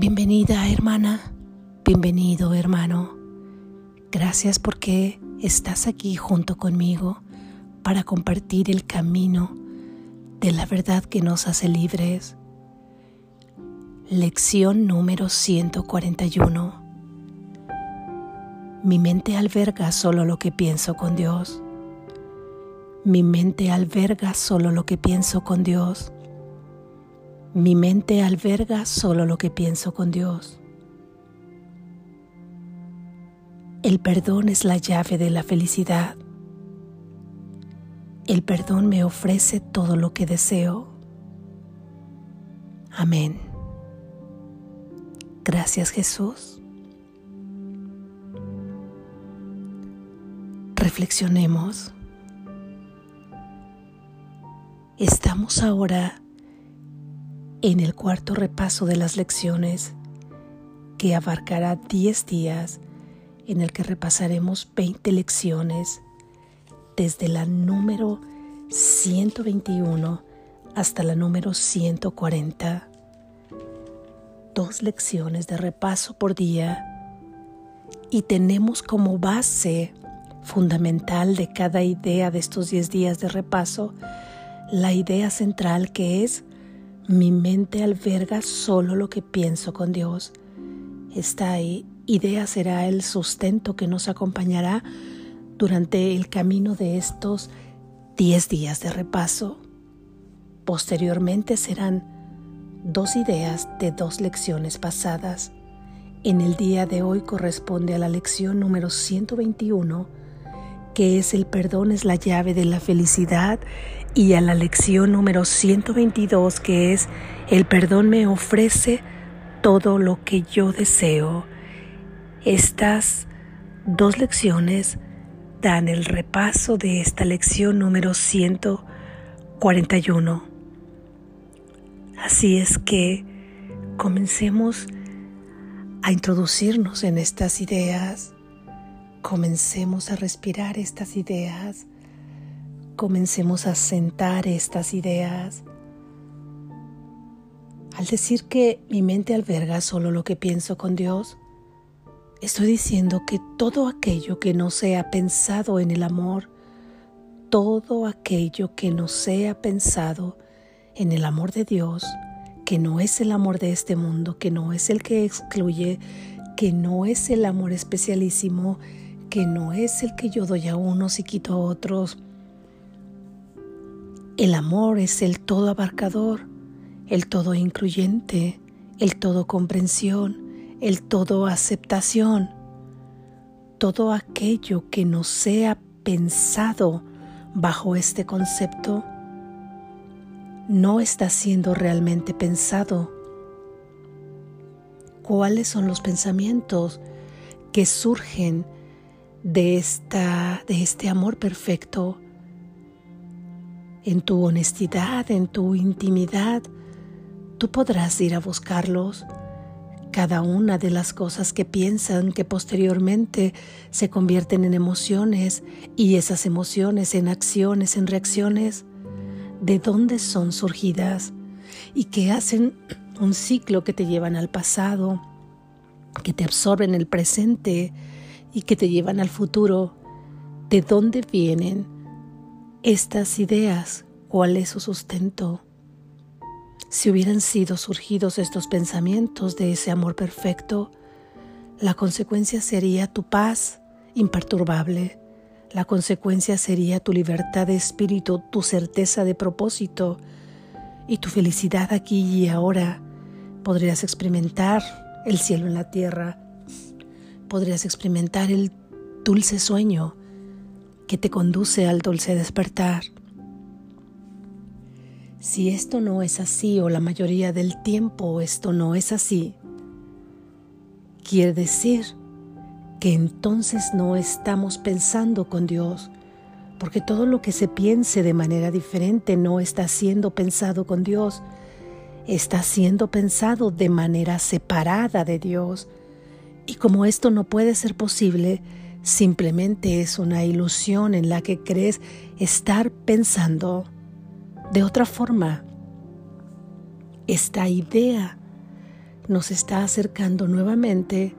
Bienvenida hermana, bienvenido hermano. Gracias porque estás aquí junto conmigo para compartir el camino de la verdad que nos hace libres. Lección número 141. Mi mente alberga solo lo que pienso con Dios. Mi mente alberga solo lo que pienso con Dios. Mi mente alberga solo lo que pienso con Dios. El perdón es la llave de la felicidad. El perdón me ofrece todo lo que deseo. Amén. Gracias Jesús. Reflexionemos. Estamos ahora en el cuarto repaso de las lecciones que abarcará 10 días en el que repasaremos 20 lecciones desde la número 121 hasta la número 140. Dos lecciones de repaso por día y tenemos como base fundamental de cada idea de estos 10 días de repaso la idea central que es mi mente alberga solo lo que pienso con Dios. Esta idea será el sustento que nos acompañará durante el camino de estos 10 días de repaso. Posteriormente serán dos ideas de dos lecciones pasadas. En el día de hoy corresponde a la lección número 121, que es el perdón es la llave de la felicidad y a la lección número 122 que es El perdón me ofrece todo lo que yo deseo. Estas dos lecciones dan el repaso de esta lección número 141. Así es que comencemos a introducirnos en estas ideas, comencemos a respirar estas ideas comencemos a sentar estas ideas. Al decir que mi mente alberga solo lo que pienso con Dios, estoy diciendo que todo aquello que no sea pensado en el amor, todo aquello que no sea pensado en el amor de Dios, que no es el amor de este mundo, que no es el que excluye, que no es el amor especialísimo, que no es el que yo doy a unos y quito a otros, el amor es el todo abarcador, el todo incluyente, el todo comprensión, el todo aceptación. Todo aquello que no sea pensado bajo este concepto no está siendo realmente pensado. ¿Cuáles son los pensamientos que surgen de, esta, de este amor perfecto? en tu honestidad, en tu intimidad, tú podrás ir a buscarlos. Cada una de las cosas que piensan que posteriormente se convierten en emociones y esas emociones en acciones, en reacciones, ¿de dónde son surgidas? Y que hacen un ciclo que te llevan al pasado, que te absorben el presente y que te llevan al futuro. ¿De dónde vienen? estas ideas, cuál es su sustento. Si hubieran sido surgidos estos pensamientos de ese amor perfecto, la consecuencia sería tu paz imperturbable, la consecuencia sería tu libertad de espíritu, tu certeza de propósito y tu felicidad aquí y ahora. Podrías experimentar el cielo en la tierra, podrías experimentar el dulce sueño que te conduce al dulce despertar. Si esto no es así o la mayoría del tiempo esto no es así, quiere decir que entonces no estamos pensando con Dios, porque todo lo que se piense de manera diferente no está siendo pensado con Dios, está siendo pensado de manera separada de Dios. Y como esto no puede ser posible, Simplemente es una ilusión en la que crees estar pensando de otra forma. Esta idea nos está acercando nuevamente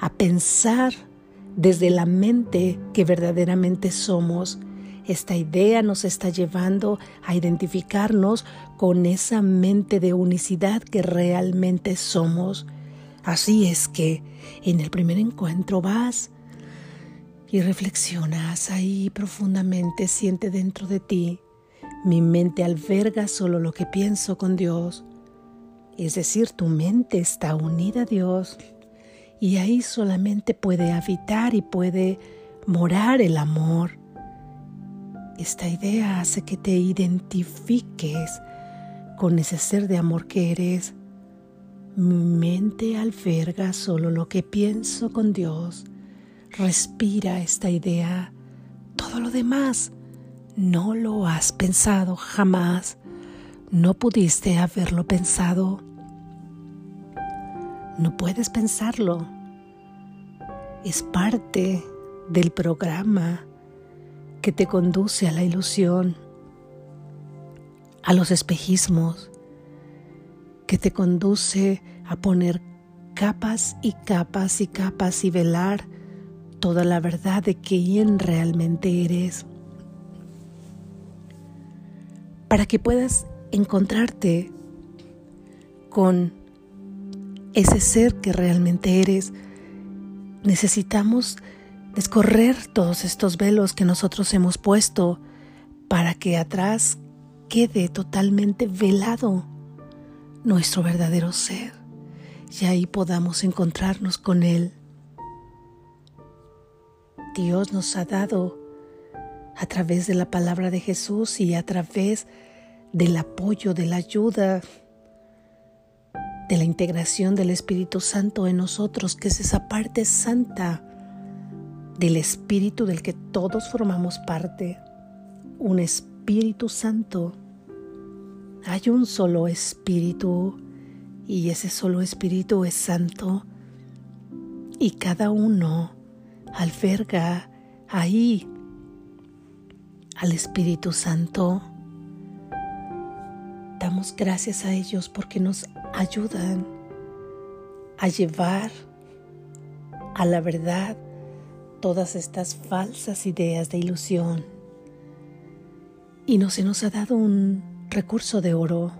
a pensar desde la mente que verdaderamente somos. Esta idea nos está llevando a identificarnos con esa mente de unicidad que realmente somos. Así es que en el primer encuentro vas y reflexionas ahí profundamente, siente dentro de ti, mi mente alberga solo lo que pienso con Dios. Es decir, tu mente está unida a Dios y ahí solamente puede habitar y puede morar el amor. Esta idea hace que te identifiques con ese ser de amor que eres. Mi mente alberga solo lo que pienso con Dios. Respira esta idea. Todo lo demás no lo has pensado jamás. No pudiste haberlo pensado. No puedes pensarlo. Es parte del programa que te conduce a la ilusión, a los espejismos, que te conduce a poner capas y capas y capas y velar toda la verdad de quién realmente eres. Para que puedas encontrarte con ese ser que realmente eres, necesitamos descorrer todos estos velos que nosotros hemos puesto para que atrás quede totalmente velado nuestro verdadero ser y ahí podamos encontrarnos con Él. Dios nos ha dado a través de la palabra de Jesús y a través del apoyo, de la ayuda, de la integración del Espíritu Santo en nosotros, que es esa parte santa del Espíritu del que todos formamos parte, un Espíritu Santo. Hay un solo Espíritu y ese solo Espíritu es santo y cada uno alberga ahí al Espíritu Santo. Damos gracias a ellos porque nos ayudan a llevar a la verdad todas estas falsas ideas de ilusión. Y no se nos ha dado un recurso de oro.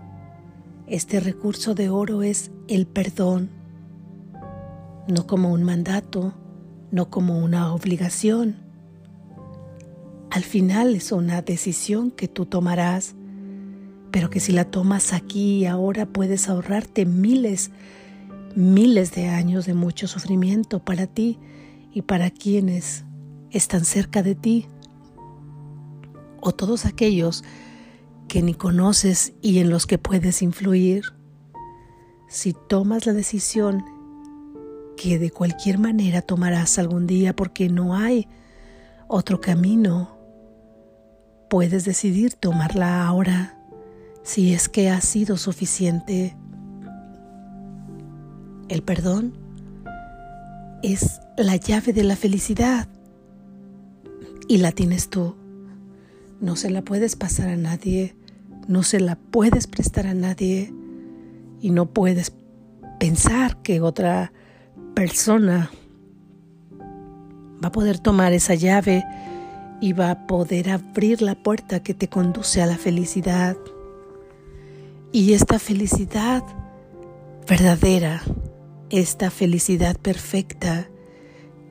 Este recurso de oro es el perdón, no como un mandato, no como una obligación. Al final es una decisión que tú tomarás pero que si la tomas aquí y ahora puedes ahorrarte miles, miles de años de mucho sufrimiento para ti y para quienes están cerca de ti, o todos aquellos que ni conoces y en los que puedes influir. Si tomas la decisión que de cualquier manera tomarás algún día porque no hay otro camino, puedes decidir tomarla ahora si es que ha sido suficiente. El perdón es la llave de la felicidad y la tienes tú. No se la puedes pasar a nadie, no se la puedes prestar a nadie y no puedes pensar que otra persona va a poder tomar esa llave y va a poder abrir la puerta que te conduce a la felicidad. Y esta felicidad verdadera, esta felicidad perfecta,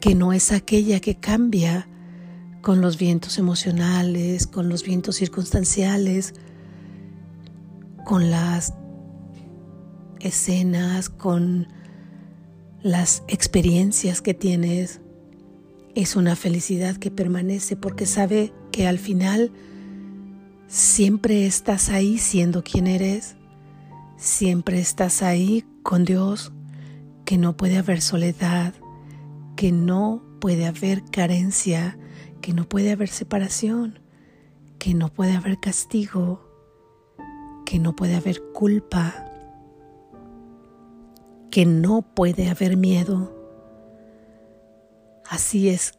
que no es aquella que cambia con los vientos emocionales, con los vientos circunstanciales, con las escenas, con las experiencias que tienes. Es una felicidad que permanece porque sabe que al final Siempre estás ahí siendo quien eres. Siempre estás ahí con Dios, que no puede haber soledad, que no puede haber carencia, que no puede haber separación, que no puede haber castigo, que no puede haber culpa, que no puede haber miedo. Así es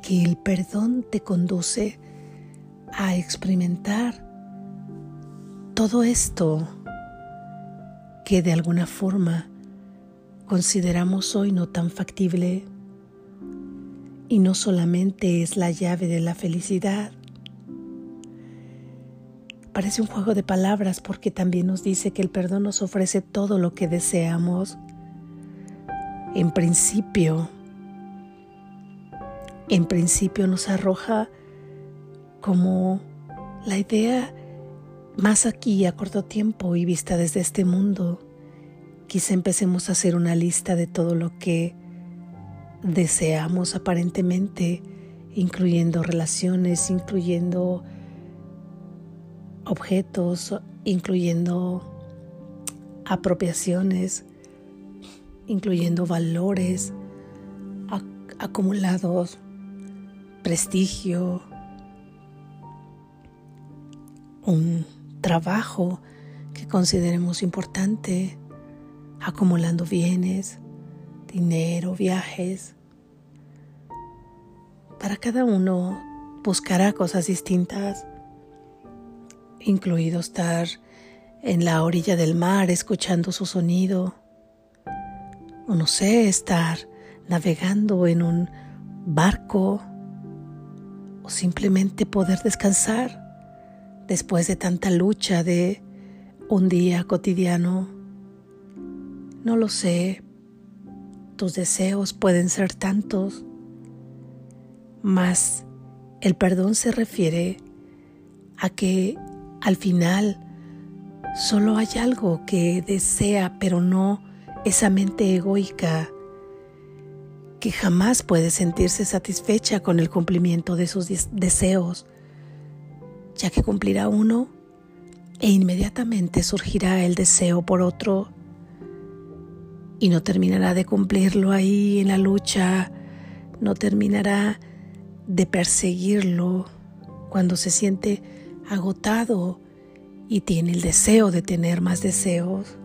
que el perdón te conduce a experimentar todo esto que de alguna forma consideramos hoy no tan factible y no solamente es la llave de la felicidad. Parece un juego de palabras porque también nos dice que el perdón nos ofrece todo lo que deseamos. En principio, en principio nos arroja como la idea más aquí a corto tiempo y vista desde este mundo. Quizá empecemos a hacer una lista de todo lo que deseamos aparentemente, incluyendo relaciones, incluyendo objetos, incluyendo apropiaciones, incluyendo valores acumulados, prestigio, un trabajo que consideremos importante, acumulando bienes, dinero, viajes. Para cada uno buscará cosas distintas, incluido estar en la orilla del mar escuchando su sonido, o no sé, estar navegando en un barco, o simplemente poder descansar después de tanta lucha de un día cotidiano. No lo sé, tus deseos pueden ser tantos, mas el perdón se refiere a que al final solo hay algo que desea, pero no esa mente egoica que jamás puede sentirse satisfecha con el cumplimiento de sus deseos ya que cumplirá uno e inmediatamente surgirá el deseo por otro y no terminará de cumplirlo ahí en la lucha, no terminará de perseguirlo cuando se siente agotado y tiene el deseo de tener más deseos.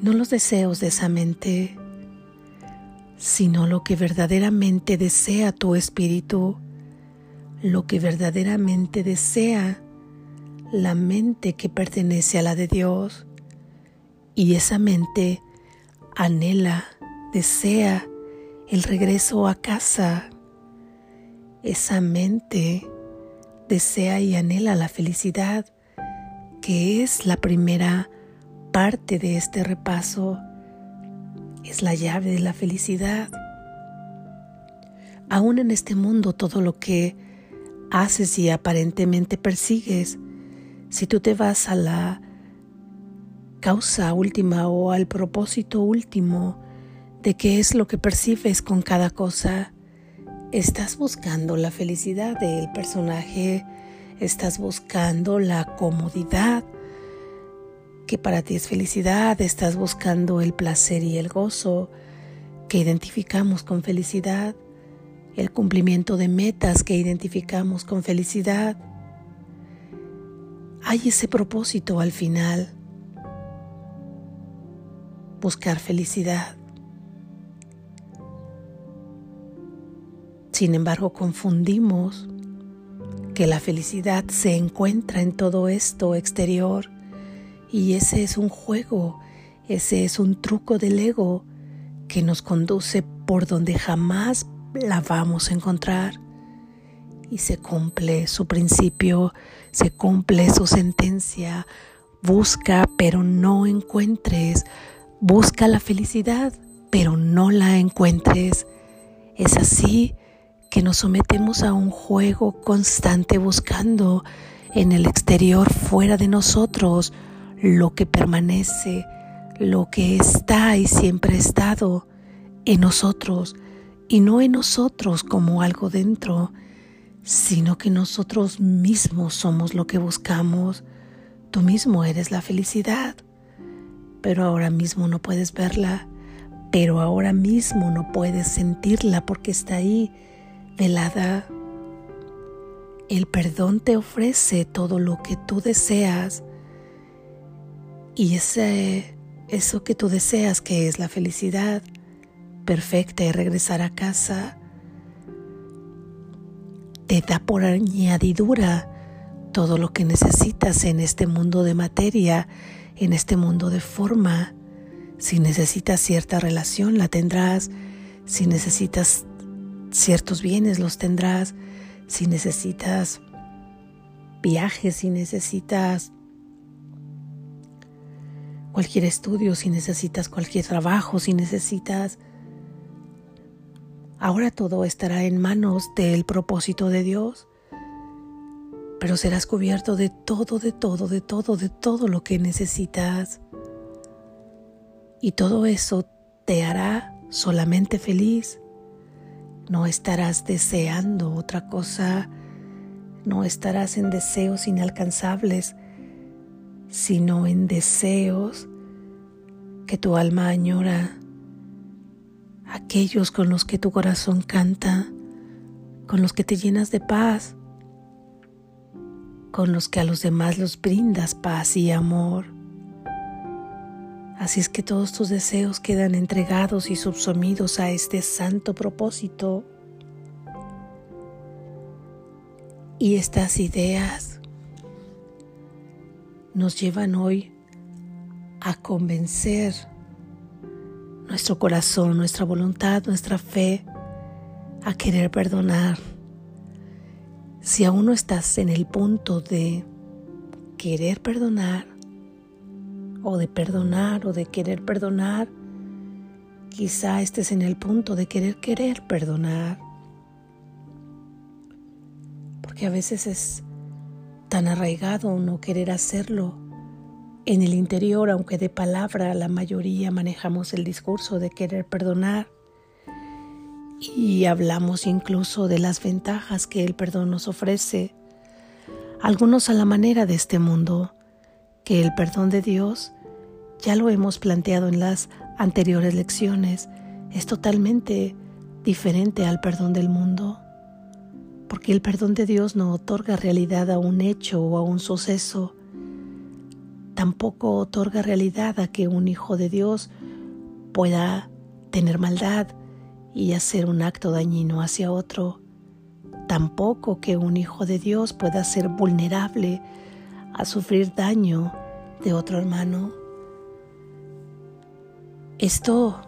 No los deseos de esa mente, sino lo que verdaderamente desea tu espíritu lo que verdaderamente desea la mente que pertenece a la de Dios. Y esa mente anhela, desea el regreso a casa. Esa mente desea y anhela la felicidad, que es la primera parte de este repaso, es la llave de la felicidad. Aún en este mundo todo lo que haces y aparentemente persigues, si tú te vas a la causa última o al propósito último de qué es lo que percibes con cada cosa, estás buscando la felicidad del personaje, estás buscando la comodidad que para ti es felicidad, estás buscando el placer y el gozo que identificamos con felicidad el cumplimiento de metas que identificamos con felicidad. Hay ese propósito al final, buscar felicidad. Sin embargo, confundimos que la felicidad se encuentra en todo esto exterior y ese es un juego, ese es un truco del ego que nos conduce por donde jamás la vamos a encontrar y se cumple su principio, se cumple su sentencia. Busca, pero no encuentres. Busca la felicidad, pero no la encuentres. Es así que nos sometemos a un juego constante buscando en el exterior, fuera de nosotros, lo que permanece, lo que está y siempre ha estado en nosotros y no en nosotros como algo dentro, sino que nosotros mismos somos lo que buscamos. Tú mismo eres la felicidad, pero ahora mismo no puedes verla, pero ahora mismo no puedes sentirla porque está ahí, velada. El perdón te ofrece todo lo que tú deseas y ese, eso que tú deseas que es la felicidad perfecta y regresar a casa, te da por añadidura todo lo que necesitas en este mundo de materia, en este mundo de forma, Si necesitas cierta relación, la tendrás. Si necesitas ciertos bienes, los tendrás. Si necesitas viajes, si necesitas cualquier estudio, si necesitas cualquier trabajo, si necesitas... Ahora todo estará en manos del propósito de Dios, pero serás cubierto de todo, de todo, de todo, de todo lo que necesitas. Y todo eso te hará solamente feliz. No estarás deseando otra cosa, no estarás en deseos inalcanzables, sino en deseos que tu alma añora, aquellos con los que tu corazón canta, con los que te llenas de paz, con los que a los demás los brindas paz y amor. Así es que todos tus deseos quedan entregados y subsumidos a este santo propósito. Y estas ideas nos llevan hoy a convencer nuestro corazón, nuestra voluntad, nuestra fe a querer perdonar. Si aún no estás en el punto de querer perdonar, o de perdonar o de querer perdonar, quizá estés en el punto de querer querer perdonar. Porque a veces es tan arraigado no querer hacerlo en el interior, aunque de palabra la mayoría manejamos el discurso de querer perdonar y hablamos incluso de las ventajas que el perdón nos ofrece, algunos a la manera de este mundo, que el perdón de Dios, ya lo hemos planteado en las anteriores lecciones, es totalmente diferente al perdón del mundo, porque el perdón de Dios no otorga realidad a un hecho o a un suceso, tampoco otorga realidad a que un hijo de Dios pueda tener maldad y hacer un acto dañino hacia otro, tampoco que un hijo de Dios pueda ser vulnerable a sufrir daño de otro hermano. Esto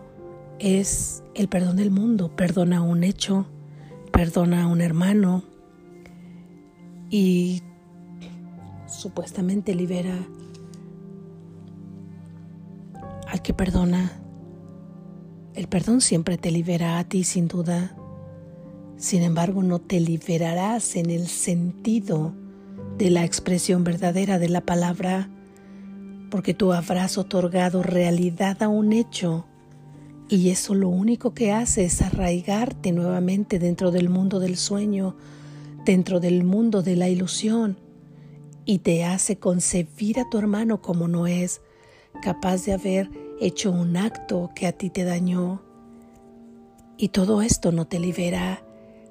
es el perdón del mundo, perdona un hecho, perdona a un hermano y supuestamente libera al que perdona. El perdón siempre te libera a ti sin duda. Sin embargo, no te liberarás en el sentido de la expresión verdadera de la palabra, porque tú habrás otorgado realidad a un hecho y eso lo único que hace es arraigarte nuevamente dentro del mundo del sueño, dentro del mundo de la ilusión, y te hace concebir a tu hermano como no es, capaz de haber hecho un acto que a ti te dañó. Y todo esto no te libera,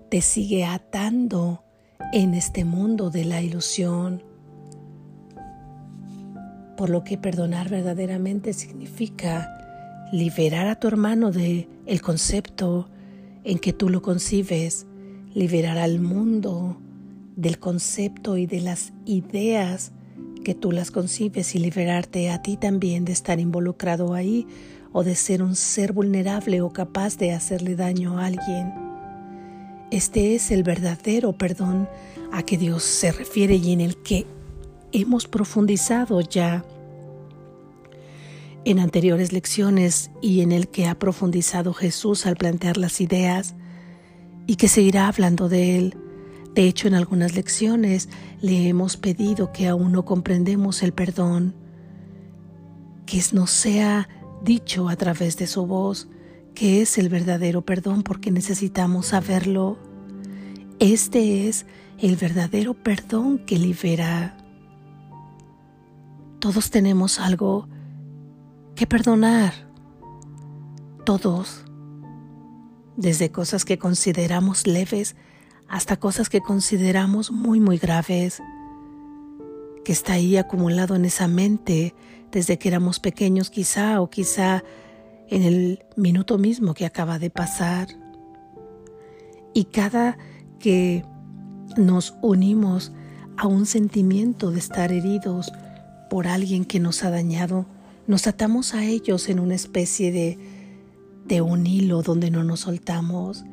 te sigue atando en este mundo de la ilusión. Por lo que perdonar verdaderamente significa liberar a tu hermano de el concepto en que tú lo concibes, liberar al mundo del concepto y de las ideas que tú las concibes y liberarte a ti también de estar involucrado ahí o de ser un ser vulnerable o capaz de hacerle daño a alguien. Este es el verdadero perdón a que Dios se refiere y en el que hemos profundizado ya en anteriores lecciones y en el que ha profundizado Jesús al plantear las ideas y que seguirá hablando de él. De hecho, en algunas lecciones le hemos pedido que aún no comprendemos el perdón, que nos sea dicho a través de su voz, que es el verdadero perdón porque necesitamos saberlo. Este es el verdadero perdón que libera. Todos tenemos algo que perdonar. Todos. Desde cosas que consideramos leves hasta cosas que consideramos muy, muy graves. Que está ahí acumulado en esa mente desde que éramos pequeños quizá o quizá en el minuto mismo que acaba de pasar. Y cada que nos unimos a un sentimiento de estar heridos por alguien que nos ha dañado, nos atamos a ellos en una especie de, de un hilo donde no nos soltamos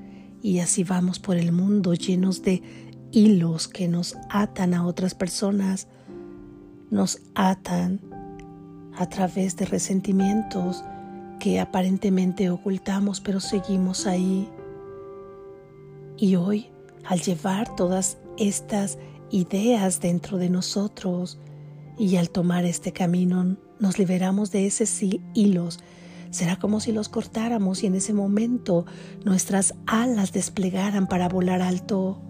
y así vamos por el mundo llenos de hilos que nos atan a otras personas, nos atan a través de resentimientos que aparentemente ocultamos, pero seguimos ahí. Y hoy, al llevar todas estas ideas dentro de nosotros y al tomar este camino, nos liberamos de esos hilos. Será como si los cortáramos y en ese momento nuestras alas desplegaran para volar alto.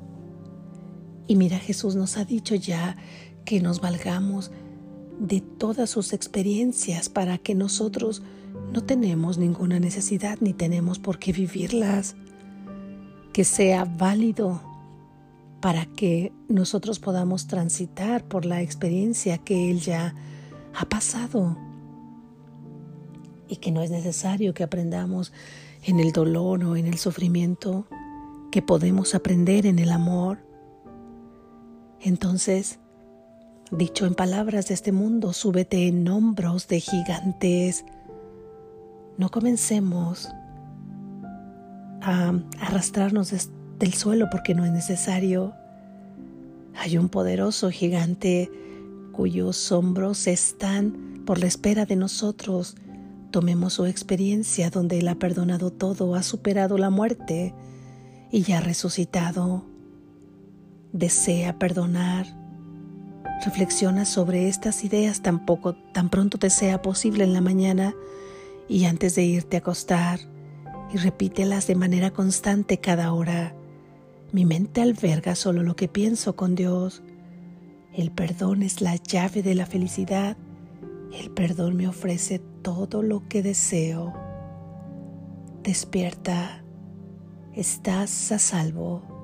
Y mira, Jesús nos ha dicho ya que nos valgamos de todas sus experiencias para que nosotros no tenemos ninguna necesidad ni tenemos por qué vivirlas. Que sea válido para que nosotros podamos transitar por la experiencia que Él ya ha pasado y que no es necesario que aprendamos en el dolor o en el sufrimiento, que podemos aprender en el amor. Entonces, Dicho en palabras de este mundo, súbete en hombros de gigantes. No comencemos a arrastrarnos del suelo porque no es necesario. Hay un poderoso gigante cuyos hombros están por la espera de nosotros. Tomemos su experiencia donde Él ha perdonado todo, ha superado la muerte y ya ha resucitado. Desea perdonar Reflexiona sobre estas ideas tan poco, tan pronto te sea posible en la mañana y antes de irte a acostar y repítelas de manera constante cada hora. Mi mente alberga solo lo que pienso con Dios. El perdón es la llave de la felicidad. El perdón me ofrece todo lo que deseo. Despierta. Estás a salvo.